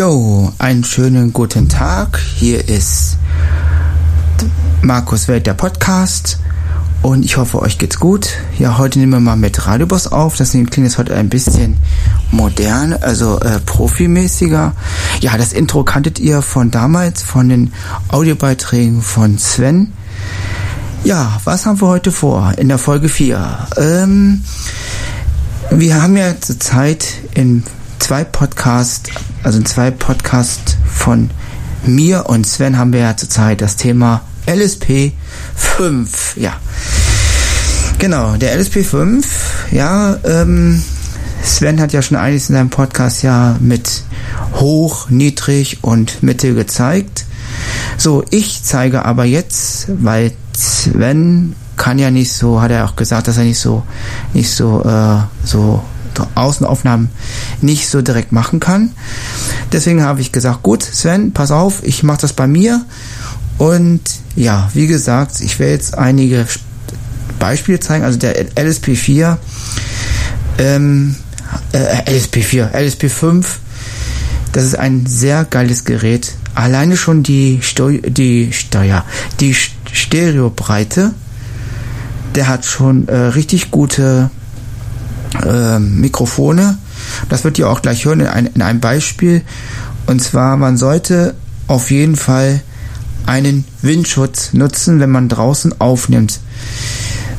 Jo, einen schönen guten Tag. Hier ist Markus Welt, der Podcast. Und ich hoffe, euch geht's gut. Ja, heute nehmen wir mal mit Radioboss auf. Deswegen klingt es heute ein bisschen modern, also äh, profimäßiger. Ja, das Intro kanntet ihr von damals, von den Audiobeiträgen von Sven. Ja, was haben wir heute vor in der Folge 4? Ähm, wir haben ja zurzeit in zwei Podcasts, also in zwei Podcasts von mir und Sven haben wir ja zurzeit das Thema LSP 5. Ja. Genau, der LSP 5, ja, ähm, Sven hat ja schon einiges in seinem Podcast ja mit hoch, niedrig und mittel gezeigt. So, ich zeige aber jetzt, weil Sven kann ja nicht so, hat er auch gesagt, dass er nicht so, nicht so, äh, so Außenaufnahmen nicht so direkt machen kann. Deswegen habe ich gesagt, gut, Sven, pass auf, ich mache das bei mir. Und ja, wie gesagt, ich werde jetzt einige Beispiele zeigen. Also der LSP4, ähm, äh, LSP4, LSP5, das ist ein sehr geiles Gerät. Alleine schon die Steu die Steuer, die Stereobreite, der hat schon äh, richtig gute äh, Mikrofone. Das wird ihr auch gleich hören in, ein, in einem Beispiel. Und zwar, man sollte auf jeden Fall einen Windschutz nutzen, wenn man draußen aufnimmt,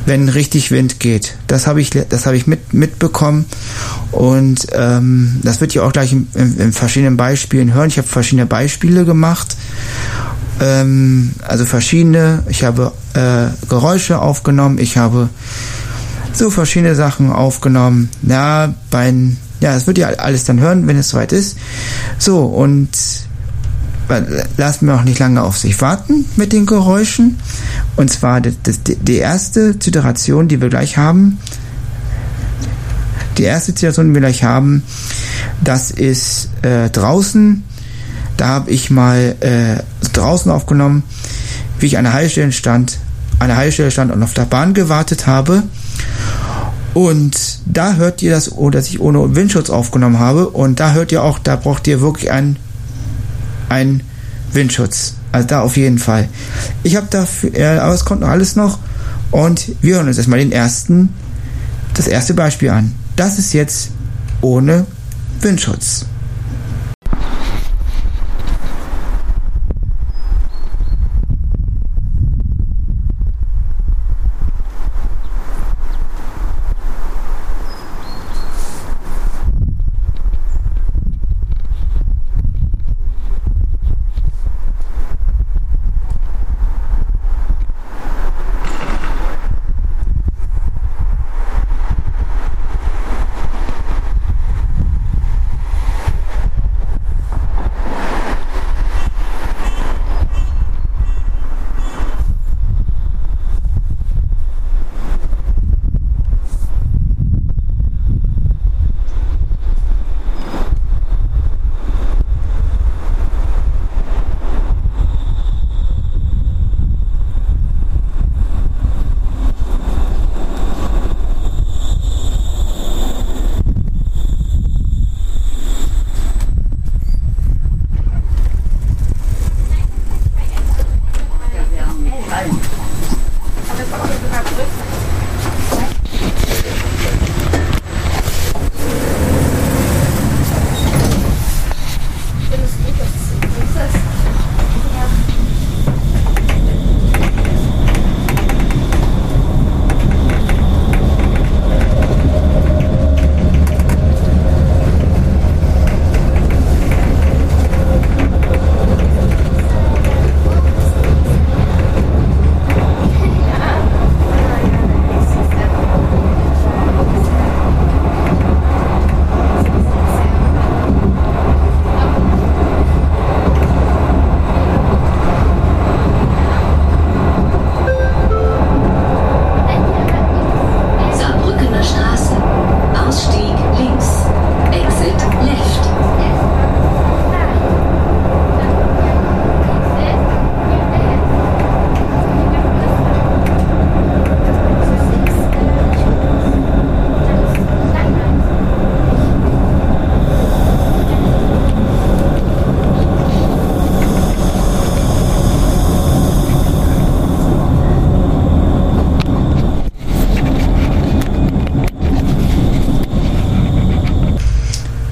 wenn richtig Wind geht. Das habe ich, das habe ich mit, mitbekommen und ähm, das wird ihr auch gleich in, in, in verschiedenen Beispielen hören. Ich habe verschiedene Beispiele gemacht, ähm, also verschiedene. Ich habe äh, Geräusche aufgenommen, ich habe so verschiedene Sachen aufgenommen. Ja, bei, ja, das wird ihr alles dann hören, wenn es soweit ist. So, und lassen wir auch nicht lange auf sich warten mit den Geräuschen. Und zwar das, das, die erste Ziteration, die wir gleich haben, die erste Ziteration, die wir gleich haben, das ist äh, draußen. Da habe ich mal äh, draußen aufgenommen, wie ich an der Heilstelle stand, an der Heilstelle stand und auf der Bahn gewartet habe. Und da hört ihr das, oh, dass ich ohne Windschutz aufgenommen habe. Und da hört ihr auch, da braucht ihr wirklich einen, einen Windschutz. Also da auf jeden Fall. Ich habe dafür, äh, aber es kommt noch alles noch. Und wir hören uns erstmal den ersten, das erste Beispiel an. Das ist jetzt ohne Windschutz.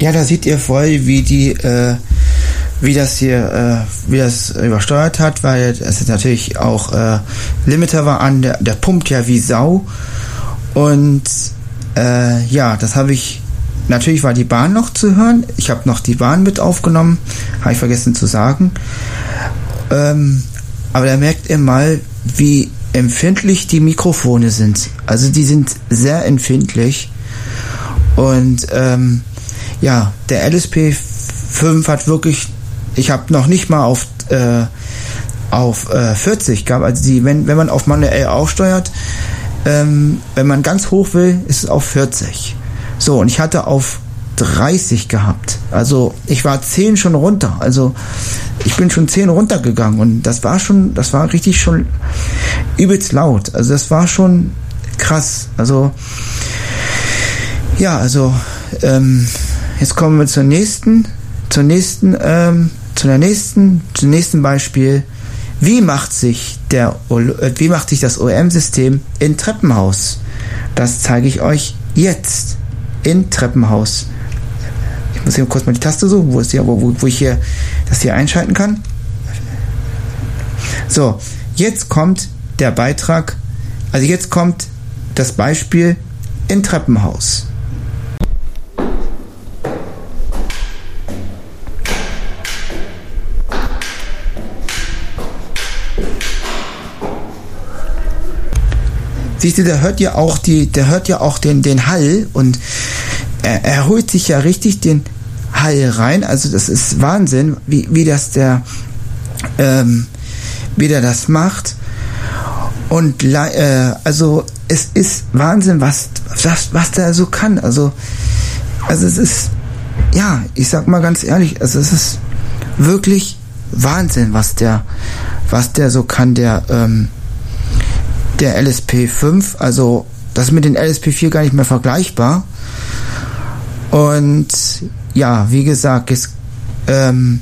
Ja, da seht ihr voll, wie die, äh, wie das hier, äh, wie das übersteuert hat, weil es natürlich auch äh, Limiter war an, der, der pumpt ja wie Sau. Und äh, ja, das habe ich. Natürlich war die Bahn noch zu hören. Ich habe noch die Bahn mit aufgenommen, habe ich vergessen zu sagen. Ähm, aber da merkt ihr mal, wie empfindlich die Mikrofone sind. Also die sind sehr empfindlich. Und ähm, ja, der LSP 5 hat wirklich, ich habe noch nicht mal auf, äh, auf äh, 40 gehabt. Also die, wenn, wenn man auf manuell aufsteuert, ähm, wenn man ganz hoch will, ist es auf 40. So, und ich hatte auf 30 gehabt. Also ich war 10 schon runter. Also ich bin schon 10 runtergegangen und das war schon, das war richtig schon übelst laut. Also das war schon krass. Also ja, also ähm, jetzt kommen wir zur nächsten, zur nächsten, ähm, zu der nächsten, zum nächsten Beispiel. Wie macht sich der, äh, wie macht sich das OM-System in Treppenhaus? Das zeige ich euch jetzt in Treppenhaus. Ich muss hier kurz mal die Taste suchen, wo ist die, wo, wo ich hier das hier einschalten kann. So, jetzt kommt der Beitrag, also jetzt kommt das Beispiel in Treppenhaus. Siehst du, der hört ja auch die, der hört ja auch den, den Hall und er, er holt sich ja richtig den Hall rein. Also das ist Wahnsinn, wie, wie das der, ähm, wie der das macht. Und äh, also es ist Wahnsinn, was, was, was der so kann. Also, also es ist, ja, ich sag mal ganz ehrlich, also es ist wirklich Wahnsinn, was der, was der so kann, der, ähm, der LSP5, also das ist mit den LSP4 gar nicht mehr vergleichbar. Und ja, wie gesagt, es, ähm,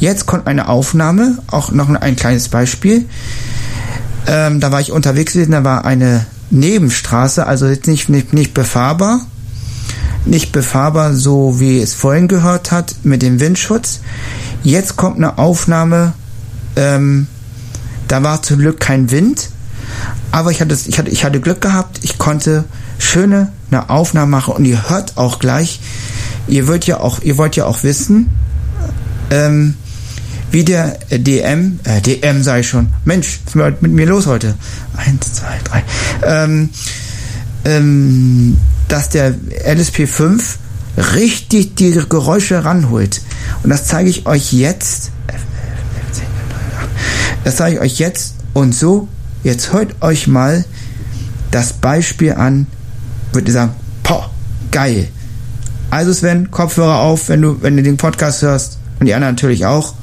jetzt kommt eine Aufnahme, auch noch ein kleines Beispiel. Ähm, da war ich unterwegs gewesen, da war eine Nebenstraße, also jetzt nicht, nicht, nicht befahrbar. Nicht befahrbar, so wie es vorhin gehört hat, mit dem Windschutz. Jetzt kommt eine Aufnahme, ähm, da war zum Glück kein Wind. Aber ich hatte, ich hatte, ich hatte Glück gehabt. Ich konnte schöne eine Aufnahme machen und ihr hört auch gleich. Ihr wollt ja auch, ihr wollt ja auch wissen, ähm, wie der DM, äh, DM sei schon. Mensch, was ist mit mir los heute? Eins, zwei, drei. Ähm, ähm, dass der LSP5 richtig die Geräusche ranholt. Und das zeige ich euch jetzt. Das zeige ich euch jetzt. Und so Jetzt hört euch mal das Beispiel an, würde ich sagen, poh, geil. Also Sven, Kopfhörer auf, wenn du, wenn du den Podcast hörst und die anderen natürlich auch.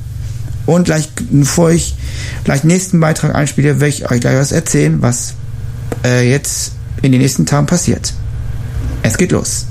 Und gleich, bevor ich gleich nächsten Beitrag einspiele, werde ich euch gleich was erzählen, was äh, jetzt in den nächsten Tagen passiert. Es geht los.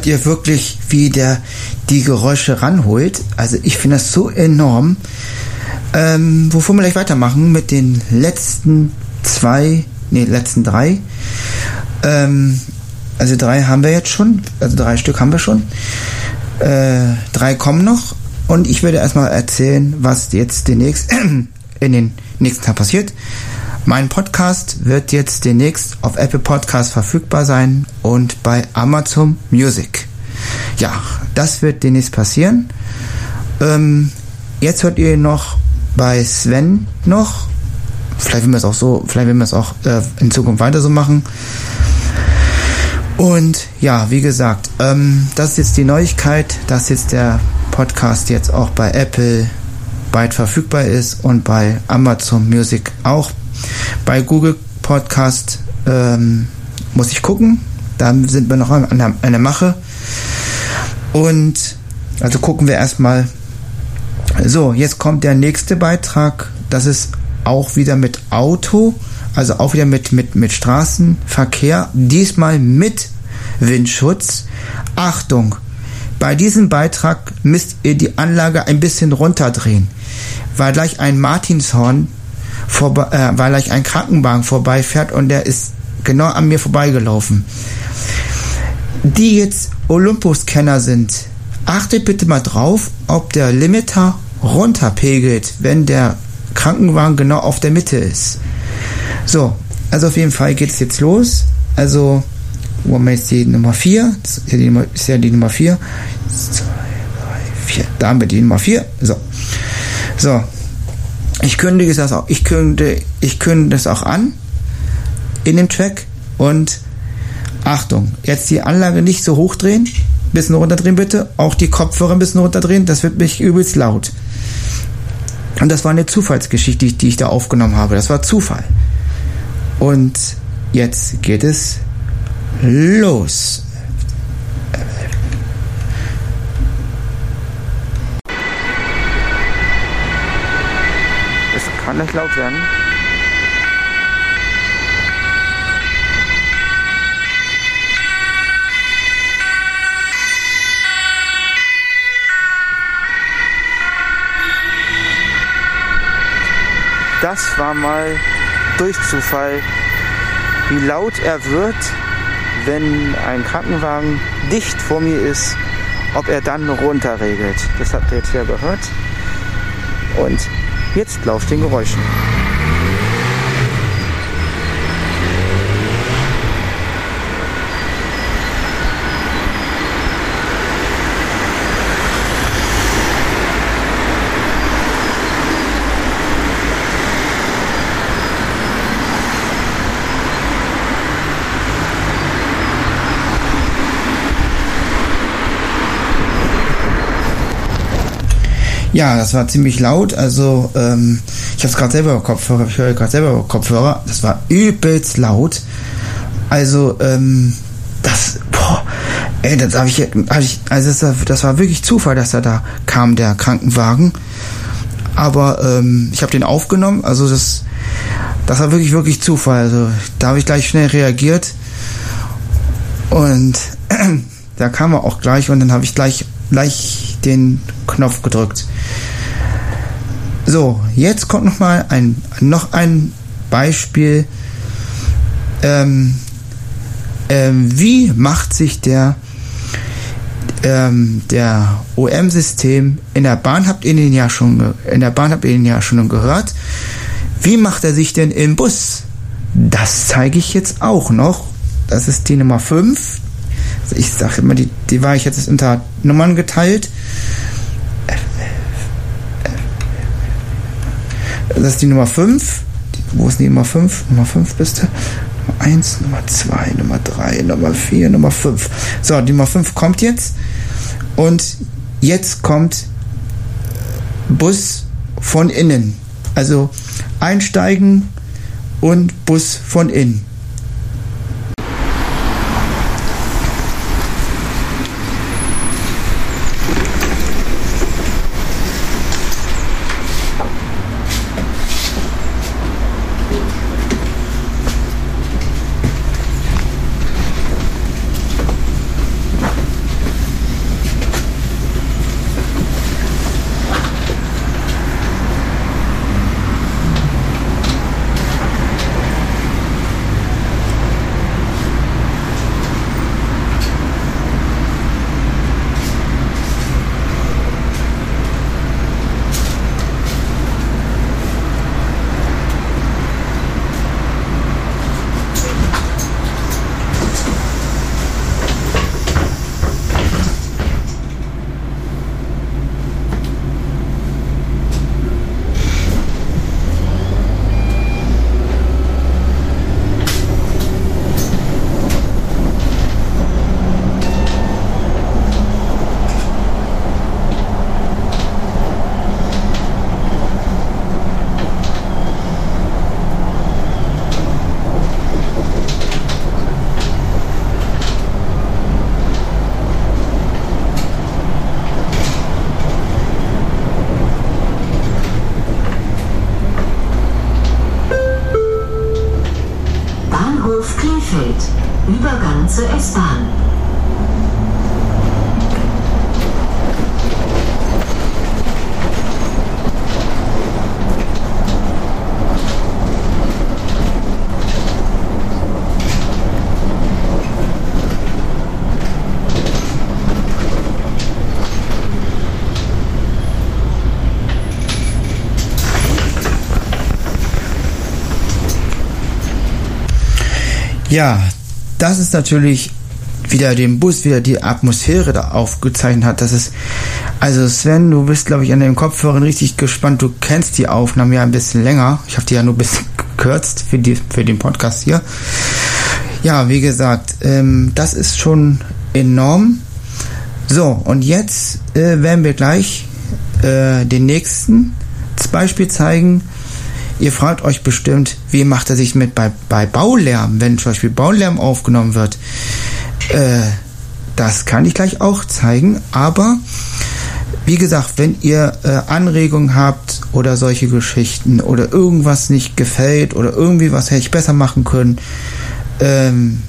Hört ihr wirklich, wie der die Geräusche ranholt. Also ich finde das so enorm. Ähm, wovor wir gleich weitermachen mit den letzten zwei, nee, letzten drei. Ähm, also drei haben wir jetzt schon, also drei Stück haben wir schon. Äh, drei kommen noch und ich würde erstmal erzählen, was jetzt demnächst in den nächsten Tagen passiert. Mein Podcast wird jetzt demnächst auf Apple Podcast verfügbar sein und bei Amazon Music. Ja, das wird demnächst passieren. Ähm, jetzt hört ihr noch bei Sven noch. Vielleicht will wir es auch so, vielleicht will wir es auch äh, in Zukunft weiter so machen. Und ja, wie gesagt, ähm, das ist jetzt die Neuigkeit, dass jetzt der Podcast jetzt auch bei Apple bald verfügbar ist und bei Amazon Music auch bei Google Podcast ähm, muss ich gucken. Da sind wir noch an der, an der Mache. Und also gucken wir erstmal. So, jetzt kommt der nächste Beitrag. Das ist auch wieder mit Auto, also auch wieder mit, mit, mit Straßenverkehr. Diesmal mit Windschutz. Achtung! Bei diesem Beitrag müsst ihr die Anlage ein bisschen runterdrehen, weil gleich ein Martinshorn vorbei, äh, weil gleich ein Krankenwagen vorbeifährt und der ist genau an mir vorbeigelaufen. Die jetzt Olympus-Kenner sind, achtet bitte mal drauf, ob der Limiter runterpegelt, wenn der Krankenwagen genau auf der Mitte ist. So, also auf jeden Fall geht es jetzt los. Also, wo haben wir jetzt die Nummer 4? Das ist ja die Nummer, ist ja die Nummer 4. 2, 3, 4. Da haben wir die Nummer 4. So. So, ich kündige das auch, ich kündige, ich kündige das auch an in dem Track und Achtung, jetzt die Anlage nicht so hochdrehen, bisschen runterdrehen bitte, auch die Kopfhörer ein bisschen runterdrehen, das wird mich übelst laut. Und das war eine Zufallsgeschichte, die ich da aufgenommen habe. Das war Zufall. Und jetzt geht es los. Nicht laut werden. Das war mal durch Zufall, wie laut er wird, wenn ein Krankenwagen dicht vor mir ist, ob er dann runterregelt. Das habt ihr jetzt ja gehört. Und Jetzt lauscht den Geräuschen. Ja, das war ziemlich laut. Also ähm, ich habe es gerade selber Kopfhörer, ich höre gerade selber Kopfhörer. Das war übelst laut. Also ähm, das, boah, ey, das habe ich, hab ich, also das war, das war wirklich Zufall, dass er da kam, der Krankenwagen. Aber ähm, ich habe den aufgenommen. Also das, das war wirklich wirklich Zufall. Also da habe ich gleich schnell reagiert und da kam er auch gleich und dann habe ich gleich gleich den Knopf gedrückt. So, jetzt kommt noch mal ein noch ein Beispiel. Ähm, ähm, wie macht sich der ähm, der OM-System in der Bahn habt ihr den ja schon in der Bahn habt ihr den ja schon gehört. Wie macht er sich denn im Bus? Das zeige ich jetzt auch noch. Das ist die Nummer 5. Ich sage immer, die, die war ich jetzt unter Nummern geteilt. Das ist die Nummer 5. Wo ist die Nummer 5? Nummer 5 bist du. Nummer 1, Nummer 2, Nummer 3, Nummer 4, Nummer 5. So, die Nummer 5 kommt jetzt. Und jetzt kommt Bus von innen. Also einsteigen und Bus von innen. Ja, das ist natürlich wieder den Bus, wieder die Atmosphäre da aufgezeichnet hat. Das ist, also Sven, du bist, glaube ich, an den Kopfhörern richtig gespannt. Du kennst die Aufnahmen ja ein bisschen länger. Ich habe die ja nur ein bisschen gekürzt für, die, für den Podcast hier. Ja, wie gesagt, ähm, das ist schon enorm. So, und jetzt äh, werden wir gleich äh, den nächsten Beispiel zeigen. Ihr fragt euch bestimmt, wie macht er sich mit bei, bei Baulärm, wenn zum Beispiel Baulärm aufgenommen wird. Äh, das kann ich gleich auch zeigen, aber wie gesagt, wenn ihr äh, Anregungen habt oder solche Geschichten oder irgendwas nicht gefällt oder irgendwie was hätte ich besser machen können ähm,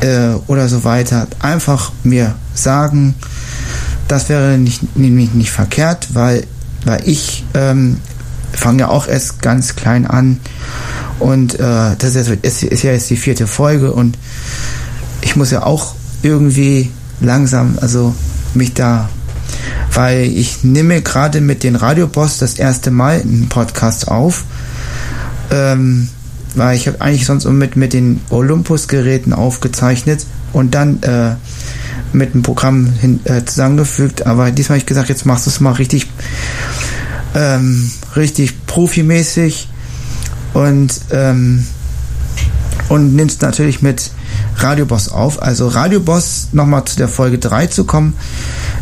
äh, oder so weiter, einfach mir sagen. Das wäre nicht, nämlich nicht verkehrt, weil, weil ich ähm, fange ja auch erst ganz klein an. Und äh, das ist, ist, ist ja jetzt die vierte Folge und ich muss ja auch irgendwie langsam, also mich da, weil ich nehme gerade mit den Radioboss das erste Mal einen Podcast auf, ähm, weil ich habe eigentlich sonst mit, mit den Olympus-Geräten aufgezeichnet und dann äh, mit dem Programm hin, äh, zusammengefügt, aber diesmal habe ich gesagt, jetzt machst du es mal richtig ähm, richtig profimäßig und, ähm, und nimmst natürlich mit Radioboss auf. Also Radioboss, nochmal zu der Folge 3 zu kommen.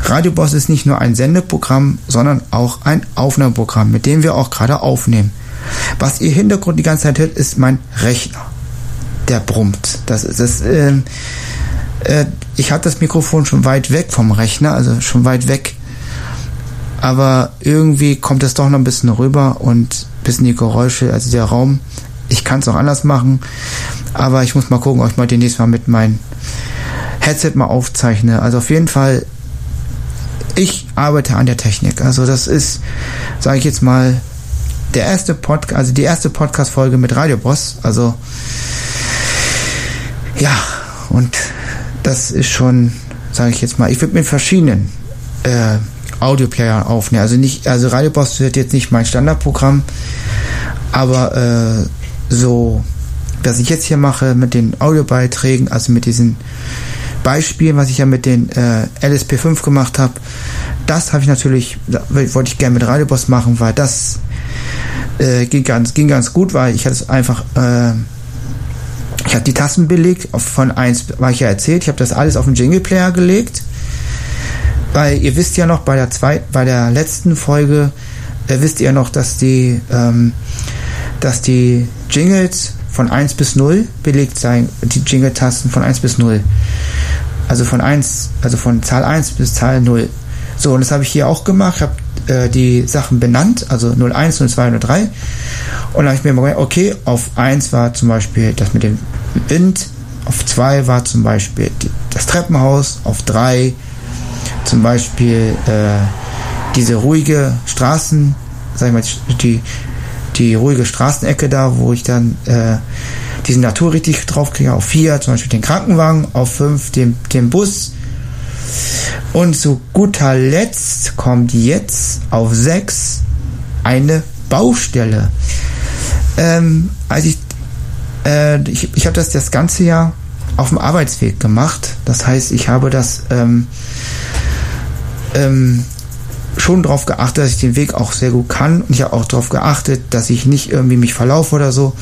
Radioboss ist nicht nur ein Sendeprogramm, sondern auch ein Aufnahmeprogramm, mit dem wir auch gerade aufnehmen. Was ihr Hintergrund die ganze Zeit hört, ist mein Rechner. Der brummt. Das ist das. Äh, äh, ich habe das Mikrofon schon weit weg vom Rechner, also schon weit weg aber irgendwie kommt es doch noch ein bisschen rüber und ein bisschen die Geräusche, also der Raum. Ich kann es auch anders machen, aber ich muss mal gucken, ob ich mal demnächst mal mit meinem Headset mal aufzeichne. Also auf jeden Fall, ich arbeite an der Technik. Also das ist, sage ich jetzt mal, der erste Podcast, also die erste Podcast-Folge mit Radio Boss. Also ja, und das ist schon, sage ich jetzt mal, ich würde mit verschiedenen äh, Audioplayer aufnehmen. Also nicht, also Radio Boss wird jetzt nicht mein Standardprogramm, aber äh, so, was ich jetzt hier mache mit den Audiobeiträgen, also mit diesen Beispielen, was ich ja mit den äh, LSP5 gemacht habe, das habe ich natürlich, wollte ich gerne mit Radio Boss machen, weil das äh, ging ganz, ging ganz gut, weil ich hatte es einfach, äh, ich habe die Tasten belegt, von 1, war ich ja erzählt, ich habe das alles auf den Jingle Player gelegt weil ihr wisst ja noch, bei der zwei, bei der letzten Folge äh, wisst ihr noch, dass die, ähm, dass die Jingles von 1 bis 0 belegt sein, die Jingle-Tasten von 1 bis 0. Also von 1, also von Zahl 1 bis Zahl 0. So, und das habe ich hier auch gemacht. Habe äh, die Sachen benannt, also 01, 02, 03. Und dann habe ich mir mal okay, auf 1 war zum Beispiel das mit dem Wind, auf 2 war zum Beispiel das Treppenhaus, auf 3 zum Beispiel äh, diese ruhige Straßen, sag ich mal, die, die ruhige Straßenecke da, wo ich dann äh, diesen Natur richtig draufkriege, auf vier zum Beispiel den Krankenwagen, auf fünf den, den Bus. Und zu guter Letzt kommt jetzt auf sechs eine Baustelle. Ähm, als ich, äh, ich, ich habe das das ganze Jahr auf dem Arbeitsweg gemacht. Das heißt, ich habe das ähm, ähm, schon darauf geachtet, dass ich den Weg auch sehr gut kann. Und ich habe auch darauf geachtet, dass ich nicht irgendwie mich verlaufe oder so.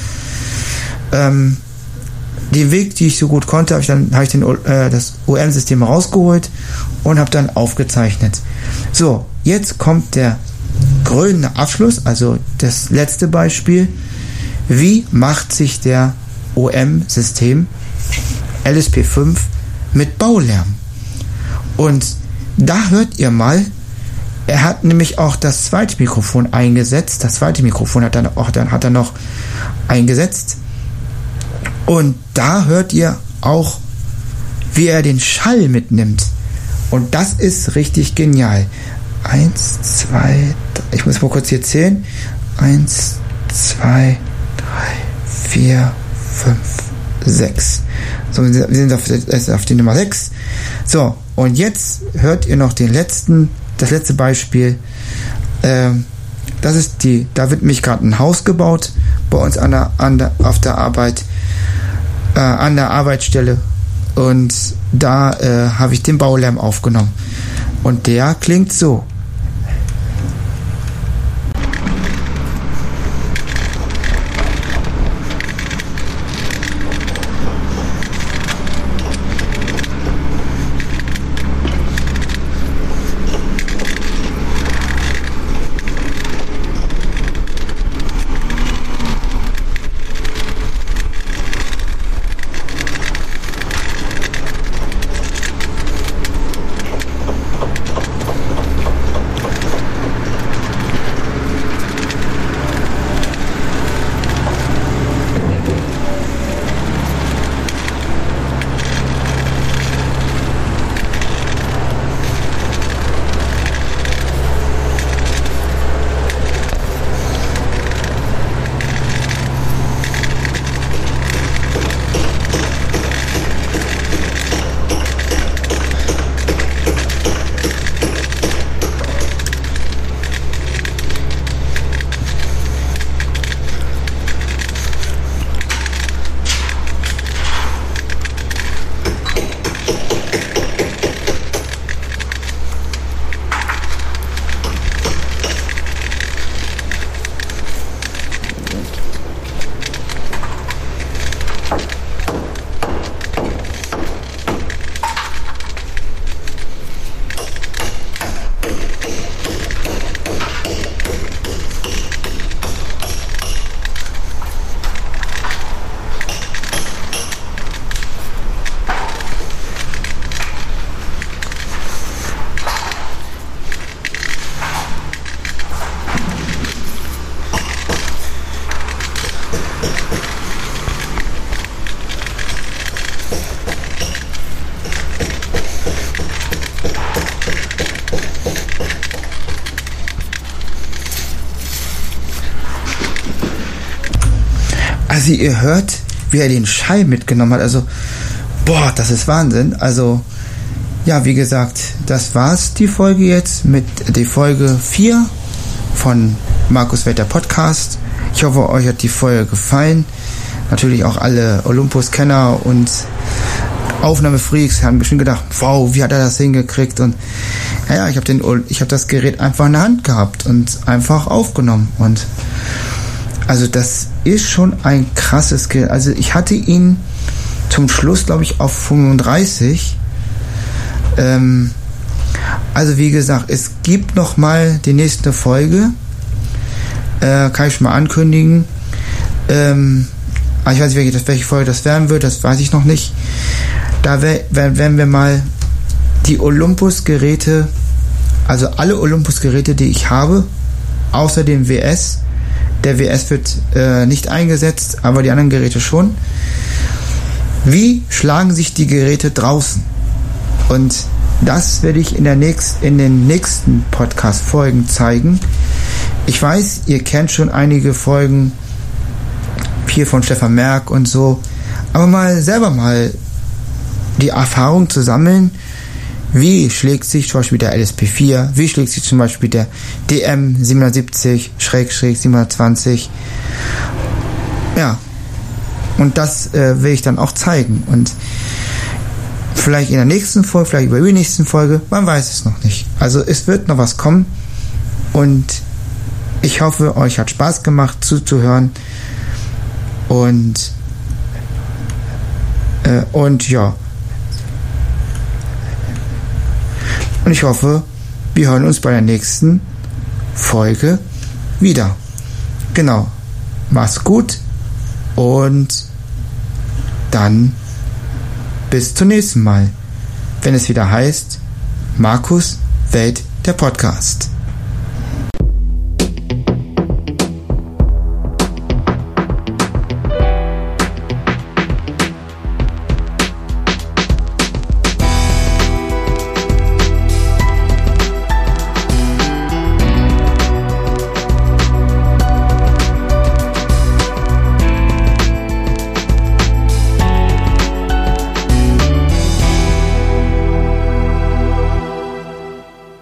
Ähm, den Weg, die ich so gut konnte, habe ich dann habe ich den, äh, das OM-System rausgeholt und habe dann aufgezeichnet. So, jetzt kommt der grüne Abschluss, also das letzte Beispiel. Wie macht sich der OM-System LSP5 mit Baulärm? Und da hört ihr mal, er hat nämlich auch das zweite Mikrofon eingesetzt. Das zweite Mikrofon hat er, auch, dann hat er noch eingesetzt. Und da hört ihr auch wie er den Schall mitnimmt. Und das ist richtig genial. Eins, zwei, drei, ich muss mal kurz hier zählen. Eins, zwei, drei, vier, fünf, sechs. So, wir sind auf, auf die Nummer sechs. So, und jetzt hört ihr noch den letzten, das letzte Beispiel. Ähm, das ist die, da wird mich gerade ein Haus gebaut bei uns an der, an der, auf der Arbeit, äh, an der Arbeitsstelle. Und da äh, habe ich den Baulärm aufgenommen. Und der klingt so. Also ihr hört, wie er den Schall mitgenommen hat. Also, boah, das ist Wahnsinn. Also, ja, wie gesagt, das war's, die Folge jetzt mit die Folge 4 von Markus Wetter Podcast. Ich hoffe, euch hat die Folge gefallen. Natürlich auch alle Olympus-Kenner und Aufnahmefreaks haben bestimmt gedacht, wow, wie hat er das hingekriegt? Und ja, ich habe habe das Gerät einfach in der Hand gehabt und einfach aufgenommen. Und also das ist schon ein krasses Gerät. Also ich hatte ihn zum Schluss, glaube ich, auf 35. Ähm, also wie gesagt, es gibt noch mal die nächste Folge. Äh, kann ich schon mal ankündigen. Ähm, ich weiß nicht, welche Folge das werden wird, das weiß ich noch nicht. Da werden wir mal die Olympus-Geräte, also alle Olympus-Geräte, die ich habe, außer dem WS. Der WS wird äh, nicht eingesetzt, aber die anderen Geräte schon. Wie schlagen sich die Geräte draußen? Und das werde ich in, der nächst, in den nächsten Podcast-Folgen zeigen. Ich weiß, ihr kennt schon einige Folgen hier von Stefan Merck und so, aber mal selber mal die Erfahrung zu sammeln, wie schlägt sich zum Beispiel der LSP4, wie schlägt sich zum Beispiel der DM 770-720. Ja, und das äh, will ich dann auch zeigen. Und vielleicht in der nächsten Folge, vielleicht über die nächsten Folge, man weiß es noch nicht. Also es wird noch was kommen und ich hoffe, euch hat Spaß gemacht zuzuhören und äh, und ja, Und ich hoffe, wir hören uns bei der nächsten Folge wieder. Genau. Mach's gut und dann bis zum nächsten Mal, wenn es wieder heißt Markus Welt der Podcast.